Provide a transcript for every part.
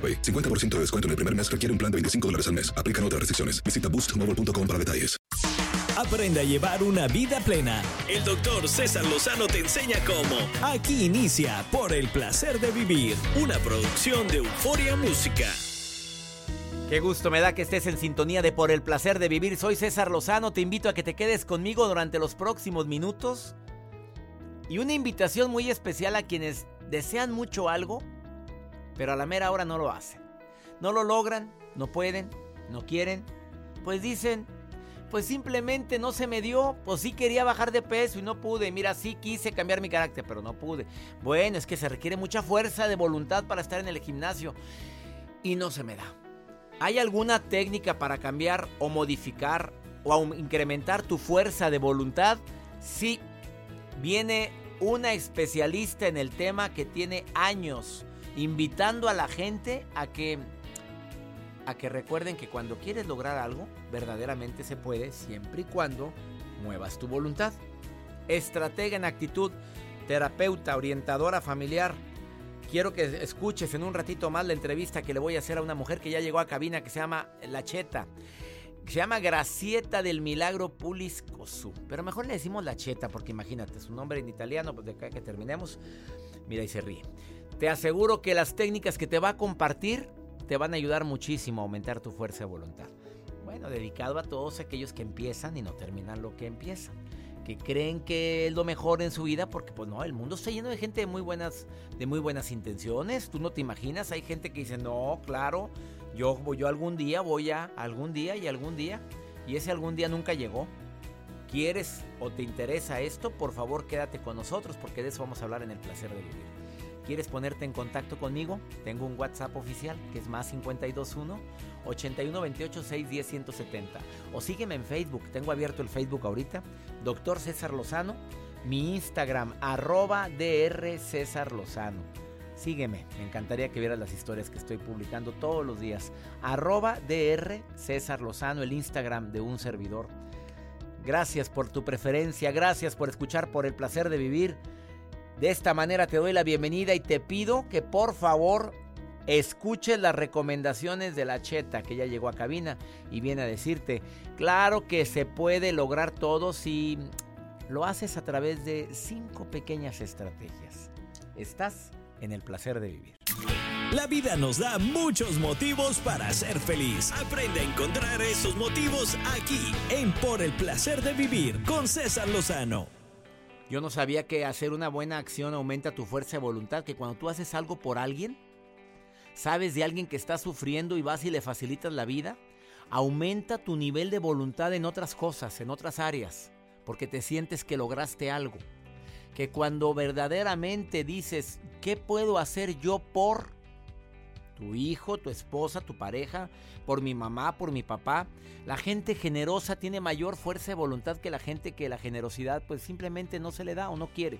AroPay. 50% de descuento en el primer mes requiere un plan de 25 dólares al mes. Aplican otras restricciones. Visita boostmobile.com para detalles. Aprende a llevar una vida plena. El doctor César Lozano te enseña cómo. Aquí inicia Por el placer de vivir, una producción de Euforia Música. Qué gusto me da que estés en sintonía de Por el placer de vivir. Soy César Lozano, te invito a que te quedes conmigo durante los próximos minutos. Y una invitación muy especial a quienes desean mucho algo, pero a la mera hora no lo hacen. No lo logran, no pueden, no quieren. Pues dicen, pues simplemente no se me dio. Pues sí quería bajar de peso y no pude. Mira, sí quise cambiar mi carácter, pero no pude. Bueno, es que se requiere mucha fuerza de voluntad para estar en el gimnasio y no se me da. ¿Hay alguna técnica para cambiar o modificar o incrementar tu fuerza de voluntad? Sí, viene una especialista en el tema que tiene años invitando a la gente a que a que recuerden que cuando quieres lograr algo, verdaderamente se puede siempre y cuando muevas tu voluntad. Estratega en actitud, terapeuta, orientadora familiar. Quiero que escuches en un ratito más la entrevista que le voy a hacer a una mujer que ya llegó a cabina que se llama La Cheta. Se llama Gracieta del Milagro Puliscosu. Pero mejor le decimos La Cheta porque imagínate, su nombre en italiano, pues de acá que terminemos. Mira y se ríe. Te aseguro que las técnicas que te va a compartir te van a ayudar muchísimo a aumentar tu fuerza de voluntad. Bueno, dedicado a todos aquellos que empiezan y no terminan lo que empiezan. Que creen que es lo mejor en su vida porque pues no, el mundo está lleno de gente de muy buenas, de muy buenas intenciones. Tú no te imaginas, hay gente que dice, no, claro, yo, yo algún día voy a, algún día y algún día. Y ese algún día nunca llegó. ¿Quieres o te interesa esto? Por favor quédate con nosotros porque de eso vamos a hablar en el placer de vivir. ¿Quieres ponerte en contacto conmigo? Tengo un WhatsApp oficial que es más 521 8128 610 170. O sígueme en Facebook, tengo abierto el Facebook ahorita, Doctor César Lozano, mi Instagram, arroba DR César Lozano. Sígueme, me encantaría que vieras las historias que estoy publicando todos los días. Arroba DR César Lozano, el Instagram de un servidor. Gracias por tu preferencia, gracias por escuchar, por el placer de vivir. De esta manera te doy la bienvenida y te pido que por favor escuches las recomendaciones de la cheta que ya llegó a cabina y viene a decirte, claro que se puede lograr todo si lo haces a través de cinco pequeñas estrategias. Estás en el placer de vivir. La vida nos da muchos motivos para ser feliz. Aprende a encontrar esos motivos aquí en Por el placer de vivir con César Lozano. Yo no sabía que hacer una buena acción aumenta tu fuerza de voluntad, que cuando tú haces algo por alguien, sabes de alguien que está sufriendo y vas y le facilitas la vida, aumenta tu nivel de voluntad en otras cosas, en otras áreas, porque te sientes que lograste algo. Que cuando verdaderamente dices, ¿qué puedo hacer yo por tu hijo, tu esposa, tu pareja, por mi mamá, por mi papá. La gente generosa tiene mayor fuerza de voluntad que la gente que la generosidad pues simplemente no se le da o no quiere.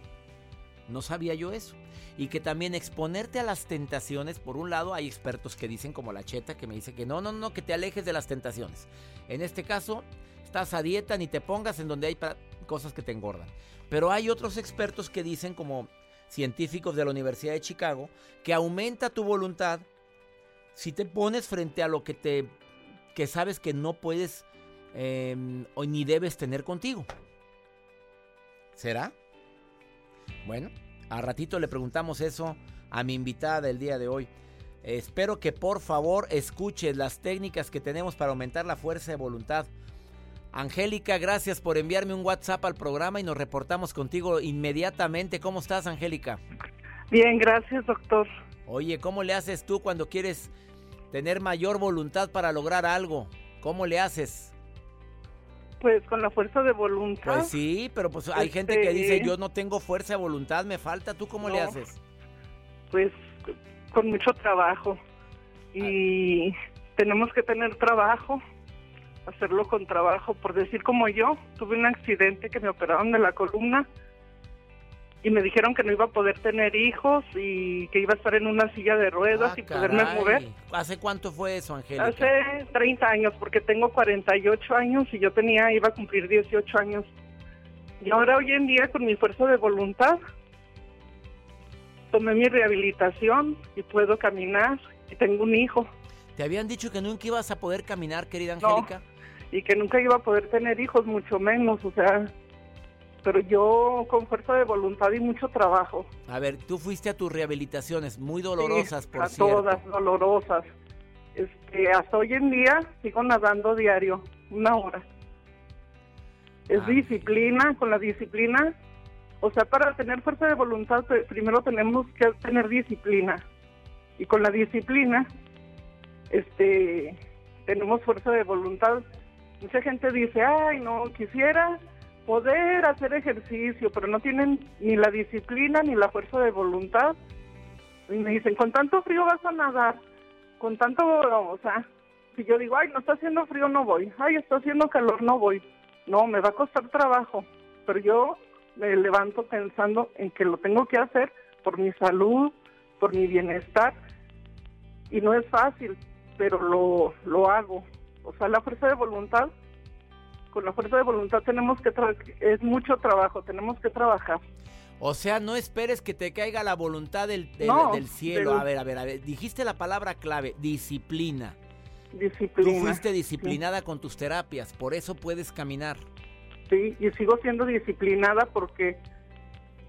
No sabía yo eso. Y que también exponerte a las tentaciones, por un lado hay expertos que dicen como la cheta que me dice que no, no, no, que te alejes de las tentaciones. En este caso, estás a dieta ni te pongas en donde hay cosas que te engordan. Pero hay otros expertos que dicen como científicos de la Universidad de Chicago que aumenta tu voluntad si te pones frente a lo que te que sabes que no puedes em, o ni debes tener contigo. ¿Será? Bueno, a ratito le preguntamos eso a mi invitada del día de hoy. Espero que por favor escuches las técnicas que tenemos para aumentar la fuerza de voluntad. Angélica, gracias por enviarme un WhatsApp al programa y nos reportamos contigo inmediatamente. ¿Cómo estás, Angélica? Bien, gracias, doctor. Oye, ¿cómo le haces tú cuando quieres tener mayor voluntad para lograr algo? ¿Cómo le haces? Pues con la fuerza de voluntad. Pues sí, pero pues hay gente que dice, este, yo no tengo fuerza de voluntad, me falta. ¿Tú cómo le haces? Pues con mucho trabajo. Y tenemos que tener trabajo, hacerlo con trabajo. Por decir como yo, tuve un accidente que me operaron de la columna y me dijeron que no iba a poder tener hijos y que iba a estar en una silla de ruedas ah, y poderme mover. ¿Hace cuánto fue eso, Angélica? Hace 30 años, porque tengo 48 años y yo tenía, iba a cumplir 18 años. Y ahora hoy en día con mi fuerza de voluntad tomé mi rehabilitación y puedo caminar y tengo un hijo. ¿Te habían dicho que nunca ibas a poder caminar, querida Angélica? y que nunca iba a poder tener hijos, mucho menos, o sea, pero yo con fuerza de voluntad y mucho trabajo. A ver, tú fuiste a tus rehabilitaciones muy dolorosas, por a todas dolorosas. Este, hasta hoy en día sigo nadando diario, una hora. Es ah. disciplina, con la disciplina, o sea, para tener fuerza de voluntad primero tenemos que tener disciplina. Y con la disciplina, este, tenemos fuerza de voluntad. Mucha gente dice, ay, no, quisiera poder hacer ejercicio, pero no tienen ni la disciplina ni la fuerza de voluntad. Y me dicen, con tanto frío vas a nadar, con tanto, o sea, si yo digo, ay, no está haciendo frío, no voy, ay, está haciendo calor, no voy. No, me va a costar trabajo, pero yo me levanto pensando en que lo tengo que hacer por mi salud, por mi bienestar, y no es fácil, pero lo, lo hago. O sea, la fuerza de voluntad con la fuerza de voluntad tenemos que es mucho trabajo, tenemos que trabajar. O sea, no esperes que te caiga la voluntad del, del, cielo. A ver, a ver, a ver. Dijiste la palabra clave, disciplina. Disciplina. Tú fuiste disciplinada con tus terapias, por eso puedes caminar. Sí, y sigo siendo disciplinada porque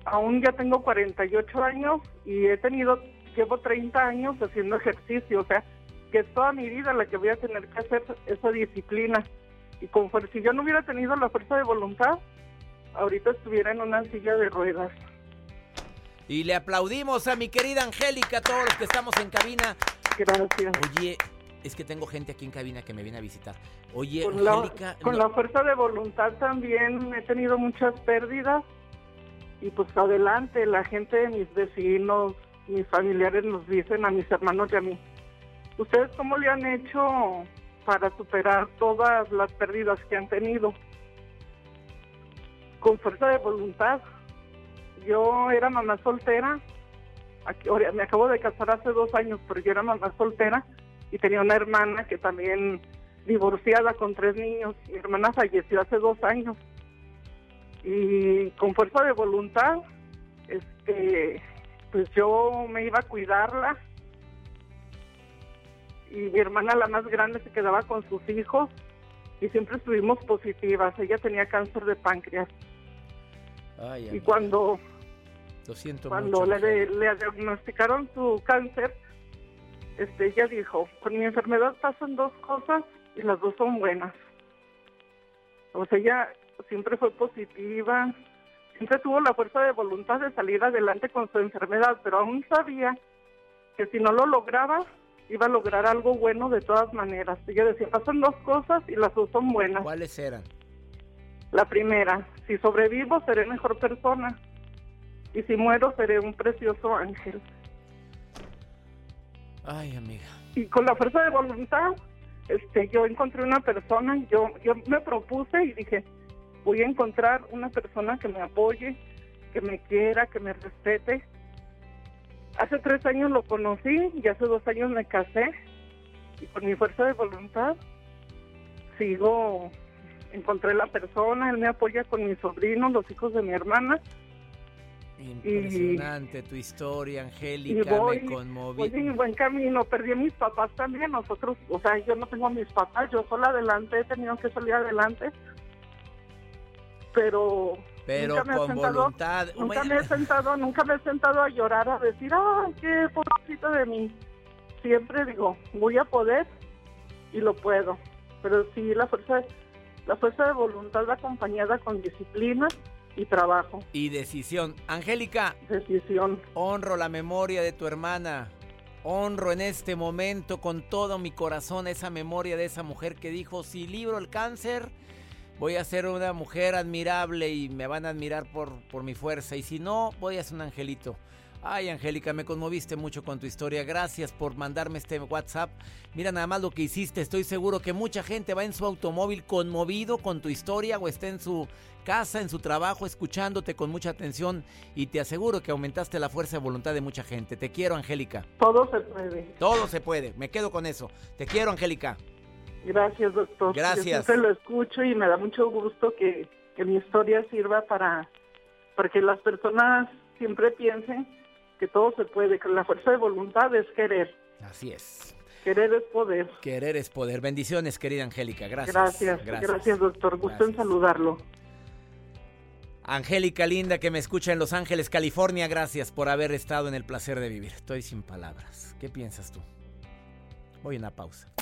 aún ya tengo 48 años y he tenido, llevo 30 años haciendo ejercicio, o sea, que es toda mi vida la que voy a tener que hacer esa disciplina y con si yo no hubiera tenido la fuerza de voluntad, ahorita estuviera en una silla de ruedas. Y le aplaudimos a mi querida Angélica, todos los que estamos en cabina. Gracias. Oye, es que tengo gente aquí en cabina que me viene a visitar. Oye, con Angélica. La, con la fuerza de voluntad también he tenido muchas pérdidas. Y pues adelante, la gente, mis vecinos, mis familiares nos dicen a mis hermanos y a mí. ¿Ustedes cómo le han hecho para superar todas las pérdidas que han tenido. Con fuerza de voluntad. Yo era mamá soltera, me acabo de casar hace dos años, pero yo era mamá soltera y tenía una hermana que también divorciada con tres niños. Mi hermana falleció hace dos años. Y con fuerza de voluntad, este, pues yo me iba a cuidarla, y mi hermana, la más grande, se quedaba con sus hijos y siempre estuvimos positivas. Ella tenía cáncer de páncreas. y cuando, cuando le, le, diagnosticaron su cáncer, este, ella dijo, con mi enfermedad pasan dos cosas y las dos son buenas. O sea, ella siempre fue positiva, siempre tuvo la fuerza de voluntad de salir adelante con su enfermedad, pero aún sabía que si no lo lograba, iba a lograr algo bueno de todas maneras. Ella decía, pasan dos cosas y las dos son buenas. ¿Cuáles eran? La primera, si sobrevivo seré mejor persona y si muero seré un precioso ángel. Ay, amiga. Y con la fuerza de voluntad, este, yo encontré una persona, yo, yo me propuse y dije, voy a encontrar una persona que me apoye, que me quiera, que me respete Hace tres años lo conocí y hace dos años me casé y con mi fuerza de voluntad sigo, encontré la persona, él me apoya con mis sobrinos, los hijos de mi hermana. Impresionante tu historia, Angélica, me conmoví. Voy en buen camino, perdí a mis papás también, nosotros, o sea, yo no tengo a mis papás, yo sola adelante, he tenido que salir adelante, pero pero con voluntad. Nunca me he sentado, nunca me he sentado a llorar, a decir, ay, qué pobrecito de mí. siempre digo, voy a poder y lo puedo. Pero sí, la fuerza, la fuerza de voluntad va acompañada con disciplina y trabajo. Y decisión. Angélica. Decisión. Honro la memoria de tu hermana. Honro en este momento con todo mi corazón esa memoria de esa mujer que dijo, si libro el cáncer, voy a ser una mujer admirable y me van a admirar por, por mi fuerza. Y si no, voy a ser un angelito. Ay, Angélica, me conmoviste mucho con tu historia. Gracias por mandarme este WhatsApp. Mira nada más lo que hiciste. Estoy seguro que mucha gente va en su automóvil conmovido con tu historia o está en su casa, en su trabajo, escuchándote con mucha atención y te aseguro que aumentaste la fuerza de voluntad de mucha gente. Te quiero, Angélica. Todo se puede. Todo se puede. Me quedo con eso. Te quiero, Angélica. Gracias, doctor. Gracias. Yo lo escucho y me da mucho gusto que, que mi historia sirva para, para que las personas siempre piensen que todo se puede, que la fuerza de voluntad es querer. Así es. Querer es poder. Querer es poder. Bendiciones, querida Angélica. Gracias. Gracias, gracias, doctor. Gusto en saludarlo. Angélica linda que me escucha en Los Ángeles, California, gracias por haber estado en el placer de vivir. Estoy sin palabras. ¿Qué piensas tú? Voy a una pausa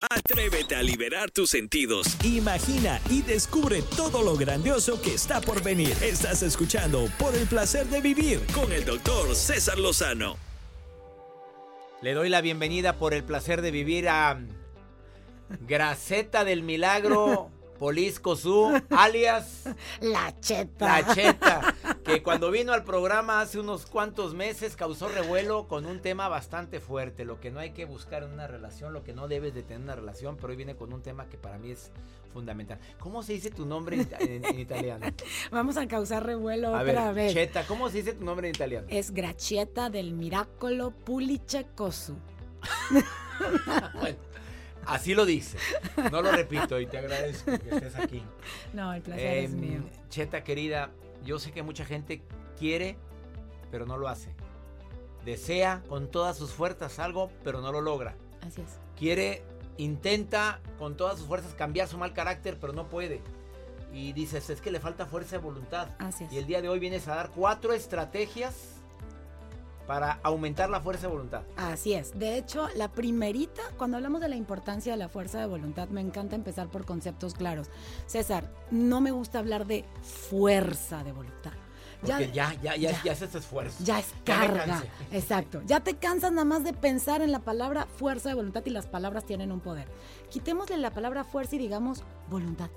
Atrévete a liberar tus sentidos. Imagina y descubre todo lo grandioso que está por venir. Estás escuchando Por el placer de vivir con el doctor César Lozano. Le doy la bienvenida por el placer de vivir a Graceta del Milagro. Polisco Su, alias La Cheta. La Cheta, que cuando vino al programa hace unos cuantos meses causó revuelo con un tema bastante fuerte, lo que no hay que buscar en una relación, lo que no debes de tener en una relación, pero hoy viene con un tema que para mí es fundamental. ¿Cómo se dice tu nombre en, italiano? Vamos a causar revuelo otra vez. Cheta, ¿cómo se dice tu nombre en italiano? Es Gracieta del Miracolo Pulice Cosu. bueno. Así lo dice. No lo repito y te agradezco que estés aquí. No, el placer es em, mío. Cheta querida, yo sé que mucha gente quiere, pero no lo hace. Desea con todas sus fuerzas algo, pero no lo logra. Así es. Quiere, intenta con todas sus fuerzas cambiar su mal carácter, pero no puede. Y dices, es que le falta fuerza de voluntad. Así es. Y el día de hoy vienes a dar cuatro estrategias para aumentar la fuerza de voluntad. Así es. De hecho, la primerita, cuando hablamos de la importancia de la fuerza de voluntad, me encanta empezar por conceptos claros. César, no me gusta hablar de fuerza de voluntad. ya, ya, ya, ya, ya, es esfuerzo. Ya es carga. Exacto. Ya te cansas nada más de pensar en la palabra fuerza de voluntad y las palabras tienen un poder. Quitémosle la palabra fuerza y digamos voluntad.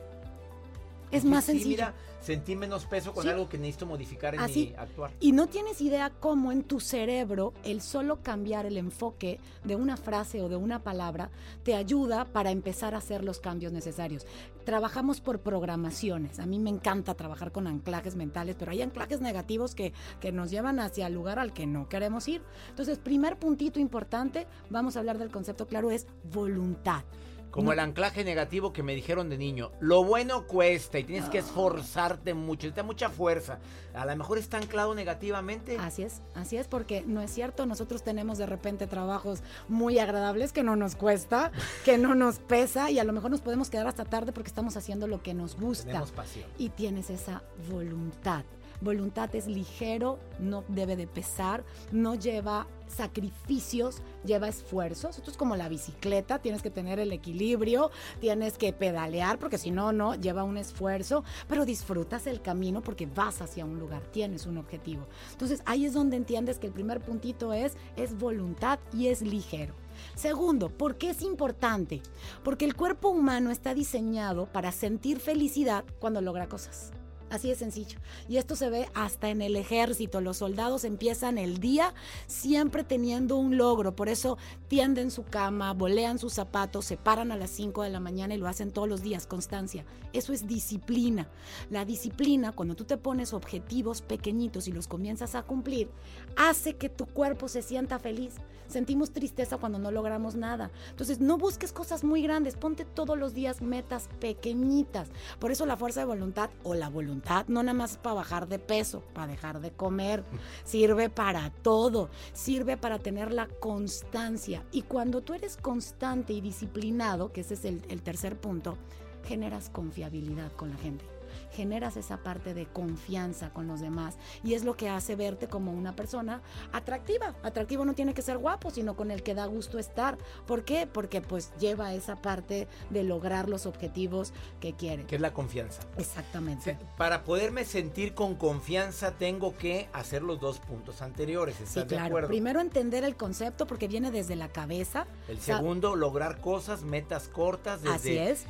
Es más sencillo. Mira, sentí menos peso con algo que necesito modificar en mi actuar. Y no tienes idea cómo en tu cerebro el solo cambiar el enfoque de una frase o de una palabra te ayuda para empezar a hacer los cambios necesarios. Trabajamos por programaciones. A mí me encanta trabajar con anclajes mentales, pero hay anclajes negativos que, que nos llevan hacia el lugar al que no queremos ir. Entonces, primer puntito importante, vamos a hablar del concepto claro, es voluntad. Como el anclaje negativo que me dijeron de niño. Lo bueno cuesta y tienes que ah. esforzarte mucho, necesitas mucha fuerza. A lo mejor está anclado negativamente. Así es, así es, porque no es cierto. Nosotros tenemos de repente trabajos muy agradables que no nos cuesta, que no nos pesa y a lo mejor nos podemos quedar hasta tarde porque estamos haciendo lo que nos gusta. Tenemos pasión. Y tienes esa voluntad. Voluntad es ligero, no debe de pesar, no lleva sacrificios, lleva esfuerzos. Esto es como la bicicleta, tienes que tener el equilibrio, tienes que pedalear porque si no, no, lleva un esfuerzo, pero disfrutas el camino porque vas hacia un lugar, tienes un objetivo. Entonces ahí es donde entiendes que el primer puntito es, es voluntad y es ligero. Segundo, ¿por qué es importante? Porque el cuerpo humano está diseñado para sentir felicidad cuando logra cosas Así de sencillo. Y esto se ve hasta en el ejército. Los soldados empiezan el día siempre teniendo un logro. Por eso tienden su cama, bolean sus zapatos, se paran a las 5 de la mañana y lo hacen todos los días, constancia. Eso es disciplina. La disciplina, cuando tú te pones objetivos pequeñitos y los comienzas a cumplir, hace que tu cuerpo se sienta feliz. Sentimos tristeza cuando no logramos nada. Entonces, no busques cosas muy grandes, ponte todos los días metas pequeñitas. Por eso la fuerza de voluntad o la voluntad no nada más para bajar de peso, para dejar de comer, sirve para todo, sirve para tener la constancia. Y cuando tú eres constante y disciplinado, que ese es el tercer punto, generas confiabilidad con la gente generas esa parte de confianza con los demás y es lo que hace verte como una persona atractiva. Atractivo no tiene que ser guapo, sino con el que da gusto estar. ¿Por qué? Porque pues lleva esa parte de lograr los objetivos que quiere. Que es la confianza. Exactamente. Para poderme sentir con confianza tengo que hacer los dos puntos anteriores. ¿Estás sí, claro. de acuerdo? Primero entender el concepto porque viene desde la cabeza. El segundo, lograr cosas, metas cortas. Desde Así es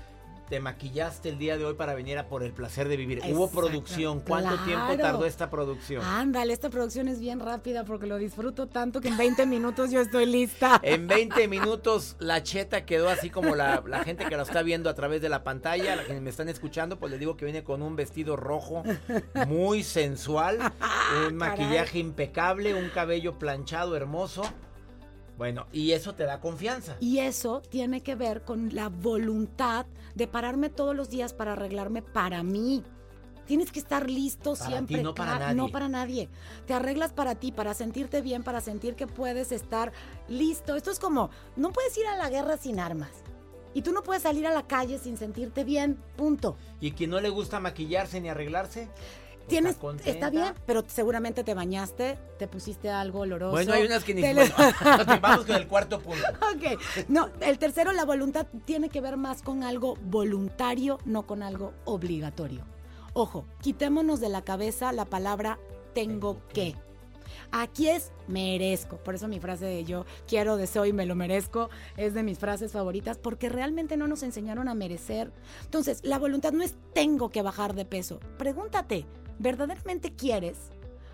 te maquillaste el día de hoy para venir a por el placer de vivir. Hubo producción. ¿Cuánto claro. tiempo tardó esta producción? Ándale, esta producción es bien rápida porque lo disfruto tanto que en 20 minutos yo estoy lista. En 20 minutos la cheta quedó así como la, la gente que la está viendo a través de la pantalla, la que me están escuchando, pues les digo que viene con un vestido rojo muy sensual, un maquillaje impecable, un cabello planchado hermoso. Bueno, y eso te da confianza. Y eso tiene que ver con la voluntad de pararme todos los días para arreglarme para mí. Tienes que estar listo para siempre. Ti, no para nadie. No para nadie. Te arreglas para ti, para sentirte bien, para sentir que puedes estar listo. Esto es como, no puedes ir a la guerra sin armas. Y tú no puedes salir a la calle sin sentirte bien, punto. ¿Y quien no le gusta maquillarse ni arreglarse? Tienes, está, está, bien, pero seguramente te bañaste, te pusiste algo oloroso. Bueno, hay unas que ni bueno, vamos con el cuarto punto. Ok, no, el tercero, la voluntad tiene que ver más con algo voluntario, no con algo obligatorio. Ojo, quitémonos de la cabeza la palabra tengo que. Aquí es merezco. Por eso mi frase de yo quiero, deseo y me lo merezco es de mis frases favoritas porque realmente no nos enseñaron a merecer. Entonces, la voluntad no es tengo que bajar de peso. Pregúntate, ¿verdaderamente quieres?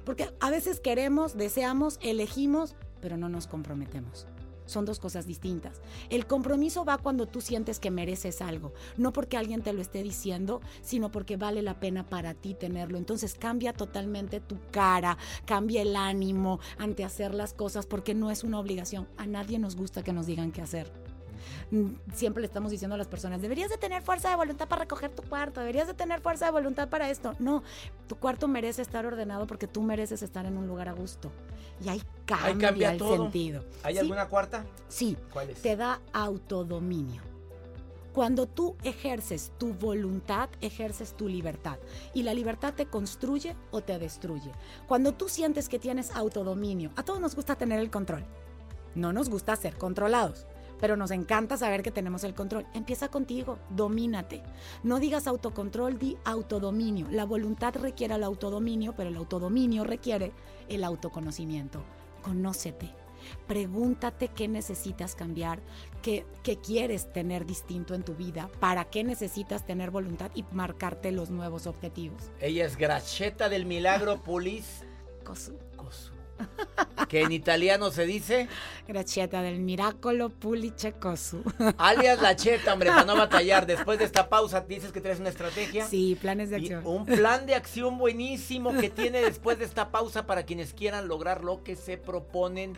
Porque a veces queremos, deseamos, elegimos, pero no nos comprometemos. Son dos cosas distintas. El compromiso va cuando tú sientes que mereces algo, no porque alguien te lo esté diciendo, sino porque vale la pena para ti tenerlo. Entonces cambia totalmente tu cara, cambia el ánimo ante hacer las cosas porque no es una obligación. A nadie nos gusta que nos digan qué hacer siempre le estamos diciendo a las personas, deberías de tener fuerza de voluntad para recoger tu cuarto, deberías de tener fuerza de voluntad para esto. No, tu cuarto merece estar ordenado porque tú mereces estar en un lugar a gusto. Y ahí cambia, ahí cambia el todo. sentido. ¿Hay ¿Sí? alguna cuarta? Sí. ¿Cuál es? Te da autodominio. Cuando tú ejerces tu voluntad, ejerces tu libertad. Y la libertad te construye o te destruye. Cuando tú sientes que tienes autodominio, a todos nos gusta tener el control. No nos gusta ser controlados pero nos encanta saber que tenemos el control. Empieza contigo, domínate. No digas autocontrol, di autodominio. La voluntad requiere el autodominio, pero el autodominio requiere el autoconocimiento. Conócete. Pregúntate qué necesitas cambiar, qué, qué, quieres tener distinto en tu vida, para qué necesitas tener voluntad y marcarte los nuevos objetivos. Ella es Gracheta del Milagro Pulis. Cosu. Que en italiano se dice Gracieta del Miracolo Pulice Cosu. alias la cheta, hombre, para no batallar. Después de esta pausa, dices que traes una estrategia. Sí, planes de acción. Un plan de acción buenísimo que tiene después de esta pausa para quienes quieran lograr lo que se proponen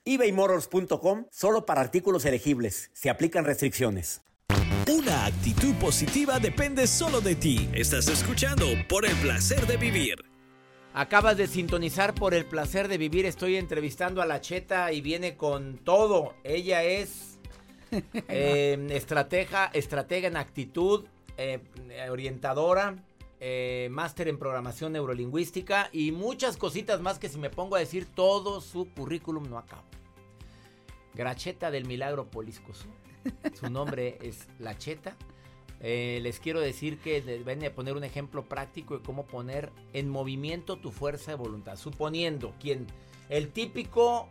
ebaymotors.com solo para artículos elegibles. Se aplican restricciones. Una actitud positiva depende solo de ti. Estás escuchando por el placer de vivir. Acabas de sintonizar por el placer de vivir. Estoy entrevistando a la Cheta y viene con todo. Ella es eh, estratega, estratega en actitud, eh, orientadora, eh, máster en programación neurolingüística y muchas cositas más que si me pongo a decir todo su currículum no acabo. Gracheta del Milagro Poliscos. Su nombre es La Cheta. Eh, les quiero decir que ven a poner un ejemplo práctico de cómo poner en movimiento tu fuerza de voluntad. Suponiendo quien el típico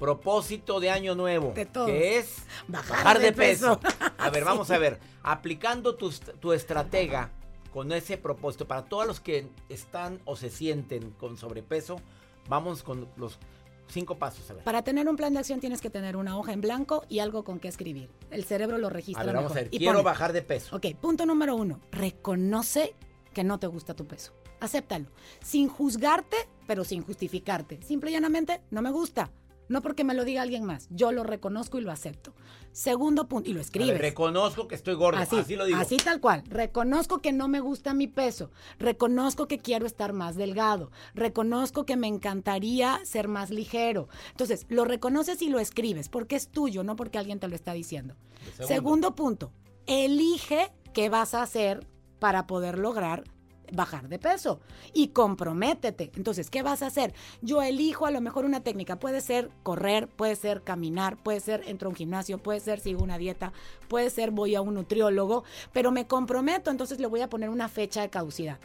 propósito de año nuevo, que es bajar, de, peso. A ver, vamos a ver, aplicando tu, tu estratega con ese propósito para todos los que están o se sienten con sobrepeso, vamos con los Cinco pasos, a ver. Para tener un plan de acción tienes que tener una hoja en blanco y algo con que escribir. El cerebro lo registra. A ver, vamos a ver. Quiero bajar de peso. Ok, punto número uno. Reconoce que no te gusta tu peso. Acéptalo. Sin juzgarte, pero sin justificarte. Simple y llanamente, no me gusta. No porque me lo diga alguien más. Yo lo reconozco y lo acepto. Segundo punto, y lo escribes. reconozco que estoy gordo, así, lo digo. Así tal cual. Reconozco que no me gusta mi peso. Reconozco que quiero estar más delgado. Reconozco que me encantaría ser más ligero. Entonces, lo reconoces y lo escribes porque es tuyo, no porque alguien te lo está diciendo. Segundo punto, elige qué vas a hacer para poder lograr bajar de peso y comprométete. Entonces, ¿qué vas a hacer? Yo elijo a lo mejor una técnica. Puede ser correr, puede ser caminar, puede ser entro a un gimnasio, puede ser sigo una dieta, puede ser voy a un nutriólogo, pero me comprometo, entonces le voy a poner una fecha de caducidad.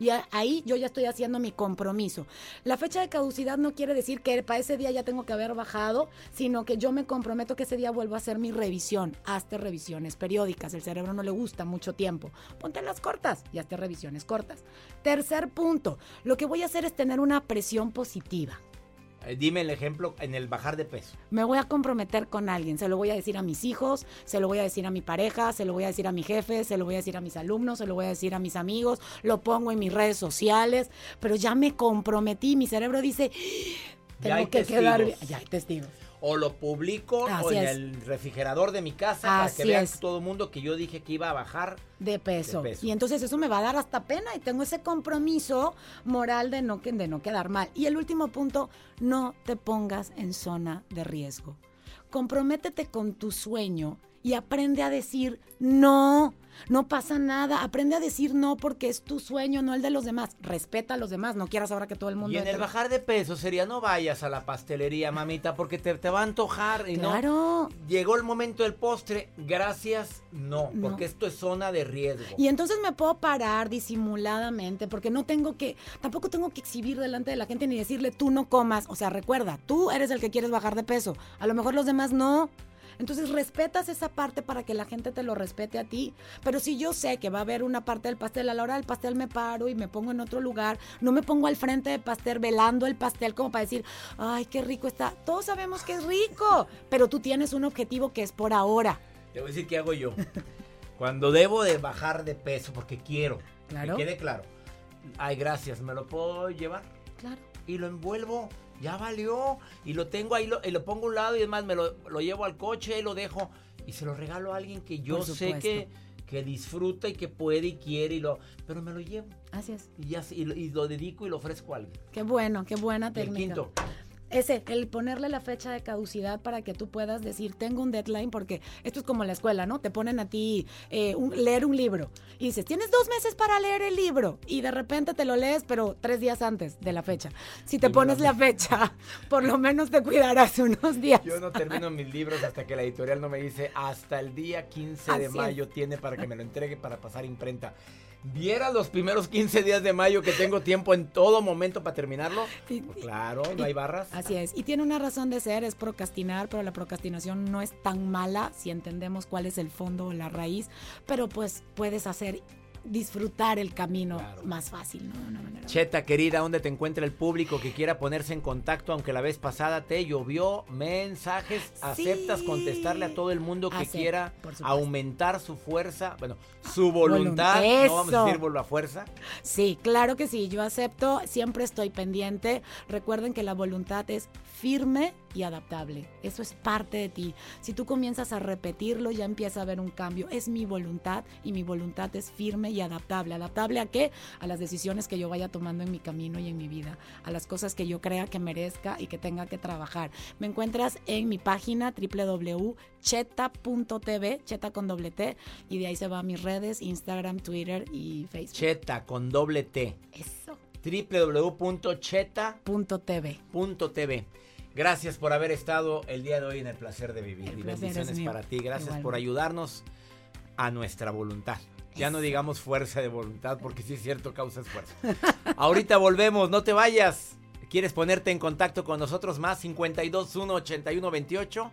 Y ahí yo ya estoy haciendo mi compromiso. La fecha de caducidad no quiere decir que para ese día ya tengo que haber bajado, sino que yo me comprometo que ese día vuelvo a hacer mi revisión. Hazte revisiones periódicas. El cerebro no le gusta mucho tiempo. Ponte las cortas y hazte revisiones cortas. Tercer punto, lo que voy a hacer es tener una presión positiva. Eh, dime el ejemplo en el bajar de peso. Me voy a comprometer con alguien, se lo voy a decir a mis hijos, se lo voy a decir a mi pareja, se lo voy a decir a mi jefe, se lo voy a decir a mis alumnos, se lo voy a decir a mis amigos, lo pongo en mis redes sociales, pero ya me comprometí, mi cerebro dice, tengo que quedar Ya hay testigos o lo publico o en el refrigerador de mi casa para que vean todo el mundo que yo dije que iba a bajar de peso. Y entonces eso me va a dar hasta pena y tengo ese compromiso moral de no, de no quedar mal. Y el último punto, no te pongas en zona de riesgo. Comprométete con tu sueño y aprende a decir no. No pasa nada. Aprende a decir no porque es tu sueño, no el de los demás. Respeta a los demás. No quieras ahora que todo el mundo. Y en el bajar de peso sería no vayas a la pastelería, mamita, porque te, va a antojar. Y claro. No, llegó el momento del postre. Gracias, no, porque esto es zona de riesgo. Y entonces me puedo parar disimuladamente porque no tengo que, tampoco tengo que exhibir delante de la gente ni decirle tú no comas. O sea, recuerda, tú eres el que quieres bajar de peso. A lo mejor los demás no. Entonces respetas esa parte para que la gente te lo respete a ti. Pero si yo sé que va a haber una parte del pastel, a la hora del pastel me paro y me pongo en otro lugar, no me pongo al frente del pastel velando el pastel como para decir, ay, qué rico está. Todos sabemos que es rico, pero tú tienes un objetivo que es por ahora. Te voy a decir qué hago yo. Cuando debo de bajar de peso porque quiero, claro. que quede claro. Ay, gracias, ¿me lo puedo llevar? Claro. Y lo envuelvo ya valió. Y lo tengo ahí, lo, y lo pongo a un lado y además me lo, llevo al coche y lo dejo. Y se lo regalo a alguien que yo sé que, que disfruta y que puede y quiere, y lo, pero me lo llevo. Así es. Y, ya, y, lo dedico y lo ofrezco a alguien. Qué bueno, qué buena técnica. El quinto. Ese, el ponerle la fecha de caducidad para que tú puedas decir, tengo un deadline, porque esto es como la escuela, ¿no? Te ponen a ti eh, leer un libro y dices, tienes dos meses para leer el libro y de repente te lo lees, pero tres días antes de la fecha. Si te pones la fecha, por lo menos te cuidarás unos días. Yo no termino mis libros hasta que la editorial no me dice, hasta el día 15 de mayo tiene para que me lo entregue para pasar imprenta viera los primeros 15 días de mayo que tengo tiempo en todo momento para terminarlo. Pues claro, no hay barras. Así es. Y tiene una razón de ser, es procrastinar, pero la procrastinación no es tan mala si entendemos cuál es el fondo o la raíz, pero pues puedes hacer disfrutar el camino más fácil, ¿no? Cheta, querida, ¿dónde te encuentra el público que quiera ponerse en contacto? Aunque la vez pasada te llovió mensajes, ¿aceptas contestarle a todo el mundo que quiera aumentar su fuerza? Bueno, su voluntad, no vamos a decir la fuerza. Sí, claro que sí, yo acepto, siempre estoy pendiente. Recuerden que la voluntad es firme y adaptable. Eso es parte de ti. Si tú comienzas a repetirlo, ya empieza a haber un cambio. Es mi voluntad y mi voluntad es firme y adaptable. ¿Adaptable a qué? A las decisiones que yo vaya tomando en mi camino y en mi vida, a las cosas que yo crea que merezca y que tenga que trabajar. Me encuentras en mi página www.cheta.tv, cheta con doble T, y de ahí se va a mis redes, Instagram, Twitter y Facebook. Cheta con doble T. Eso. www.cheta.tv. Gracias por haber estado el día de hoy en el placer de vivir. El y bendiciones para ti. Gracias por ayudarnos a nuestra voluntad. Ya no digamos fuerza de voluntad porque sí es cierto, causa esfuerzo. Ahorita volvemos, no te vayas. ¿Quieres ponerte en contacto con nosotros más? 521 8128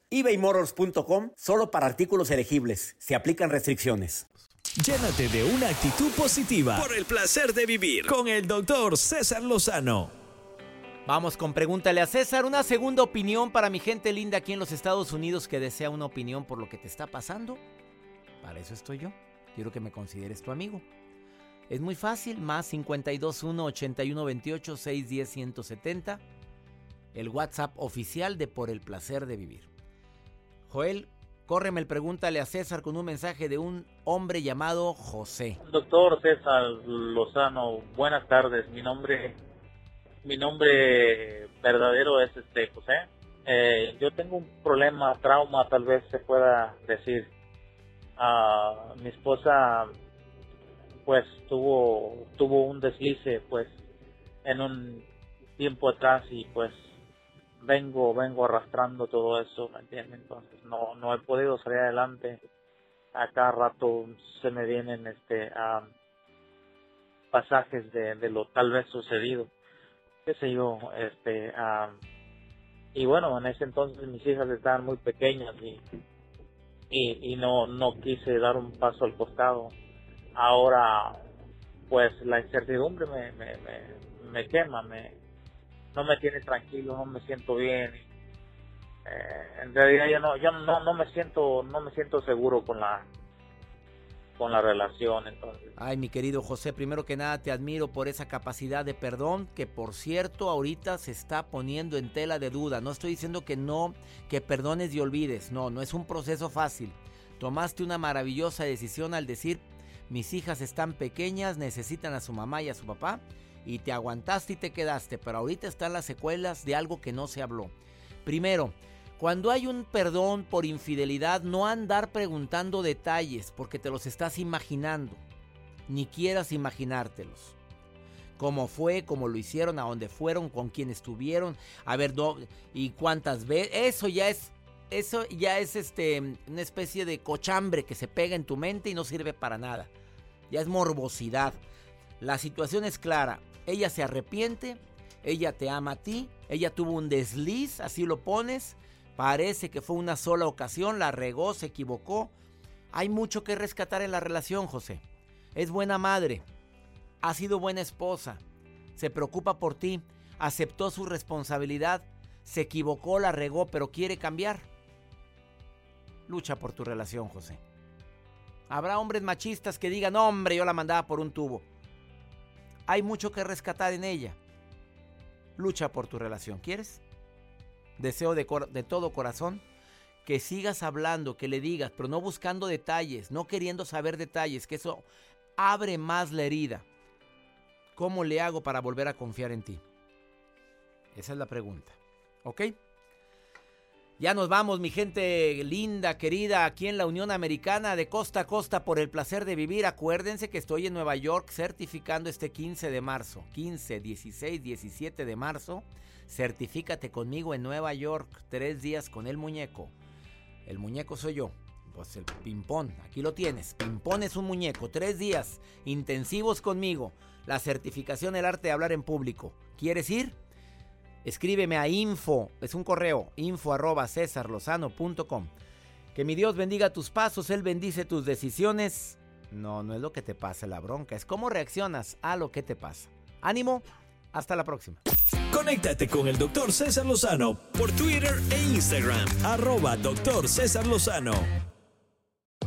ebaymotors.com solo para artículos elegibles. Se aplican restricciones. Llénate de una actitud positiva por el placer de vivir con el doctor César Lozano. Vamos con pregúntale a César, una segunda opinión para mi gente linda aquí en los Estados Unidos que desea una opinión por lo que te está pasando. Para eso estoy yo. Quiero que me consideres tu amigo. Es muy fácil, más 521 8128 610 170. El WhatsApp oficial de Por el placer de vivir. Joel, córreme el pregúntale a César con un mensaje de un hombre llamado José. Doctor César Lozano, buenas tardes. Mi nombre, mi nombre verdadero es este José. Eh, yo tengo un problema, trauma, tal vez se pueda decir. Ah, mi esposa, pues tuvo, tuvo un deslice, pues, en un tiempo atrás y pues vengo, vengo arrastrando todo eso, ¿me entiendes? Entonces no, no he podido salir adelante a cada rato se me vienen este pasajes de, lo tal vez sucedido qué sé yo este ah, y bueno en ese entonces mis hijas estaban muy pequeñas y y, y no no quise dar un paso al costado ahora pues la incertidumbre me me, me, me quema me no me tiene tranquilo no me siento bien eh, en realidad yo no yo no no me siento no me siento seguro con la con la relación entonces Ay, mi querido José, primero que nada te admiro por esa capacidad de perdón que por cierto ahorita se está poniendo en tela de duda. No estoy diciendo que no, que perdones y olvides. No, no es un proceso fácil. Tomaste una maravillosa decisión al decir, mis hijas están pequeñas, necesitan a su mamá y a su papá, y te aguantaste y te quedaste, pero ahorita están las secuelas de algo que no se habló. Primero, cuando hay un perdón por infidelidad, no andar preguntando detalles porque te los estás imaginando ni quieras imaginártelos. Cómo fue, cómo lo hicieron, a dónde fueron, con quién estuvieron, a ver y cuántas veces. Eso ya es, eso ya es este, una especie de cochambre que se pega en tu mente y no sirve para nada. Ya es morbosidad. La situación es clara. Ella se arrepiente, ella te ama a ti, ella tuvo un desliz, así lo pones. Parece que fue una sola ocasión, la regó, se equivocó. Hay mucho que rescatar en la relación, José. Es buena madre, ha sido buena esposa, se preocupa por ti, aceptó su responsabilidad, se equivocó, la regó, pero quiere cambiar. Lucha por tu relación, José. Habrá hombres machistas que digan, hombre, yo la mandaba por un tubo. Hay mucho que rescatar en ella. Lucha por tu relación, ¿quieres? Deseo de, de todo corazón que sigas hablando, que le digas, pero no buscando detalles, no queriendo saber detalles, que eso abre más la herida. ¿Cómo le hago para volver a confiar en ti? Esa es la pregunta. ¿Ok? Ya nos vamos, mi gente linda, querida, aquí en la Unión Americana, de costa a costa, por el placer de vivir. Acuérdense que estoy en Nueva York certificando este 15 de marzo. 15, 16, 17 de marzo. Certifícate conmigo en Nueva York. Tres días con el muñeco. El muñeco soy yo. Pues el pimpón, aquí lo tienes. Pimpón es un muñeco. Tres días intensivos conmigo. La certificación, el arte de hablar en público. ¿Quieres ir? Escríbeme a info, es un correo, info arroba cesarlozano.com. Que mi Dios bendiga tus pasos, Él bendice tus decisiones. No, no es lo que te pasa la bronca, es cómo reaccionas a lo que te pasa. Ánimo, hasta la próxima. Conéctate con el doctor César Lozano por Twitter e Instagram, arroba doctor César Lozano.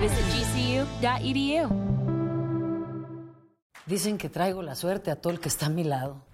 Visit gcu.edu. Dicen que traigo la suerte a todo el que está a mi lado.